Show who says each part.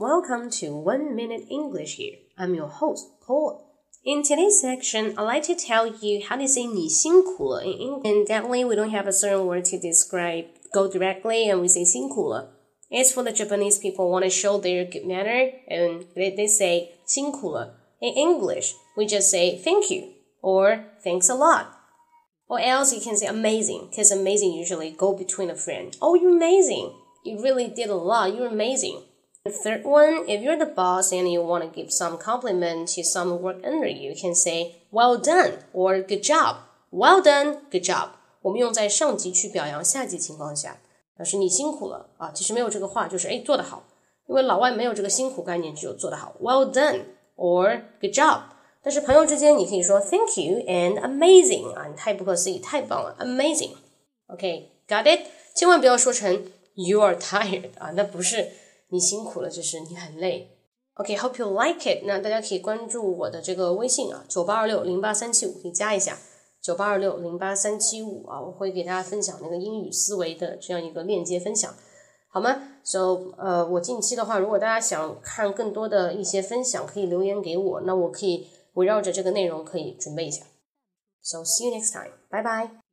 Speaker 1: Welcome to One Minute English here. I'm your host, Paul. In today's section, I'd like to tell you how to say 你辛苦了 in English. And definitely we don't have a certain word to describe go directly and we say 辛苦了. It's for the Japanese people want to show their good manner and they, they say 辛苦了. In English, we just say thank you or thanks a lot. Or else you can say amazing, because amazing usually go between a friend. Oh, you're amazing. You really did a lot. You're amazing. The third one, if you're the boss and you want to give some compliment to some work under you, you can say well done or good job. Well done, good job. 我们用在上级去表扬下级情况下，表示你辛苦了啊。其实没有这个话，就是哎做得好，因为老外没有这个辛苦概念，只有做得好。Well done or good job。但是朋友之间，你可以说 Thank you and amazing 啊，你太不可思议，太棒了，amazing。OK，got、okay, it？千万不要说成 You are tired 啊，那不是。 你辛苦了，就是你很累。OK，hope、you like it。那大家可以关注我的这个微信啊，九八二六零八三七五，可以加一下九八二六零八三七五啊，我会给大家分享那个英语思维的这样一个链接分享，好吗？So，呃，我近期的话，如果大家想看更多的一些分享，可以留言给我，那我可以围绕着这个内容可以准备一下。So see you next time，拜拜。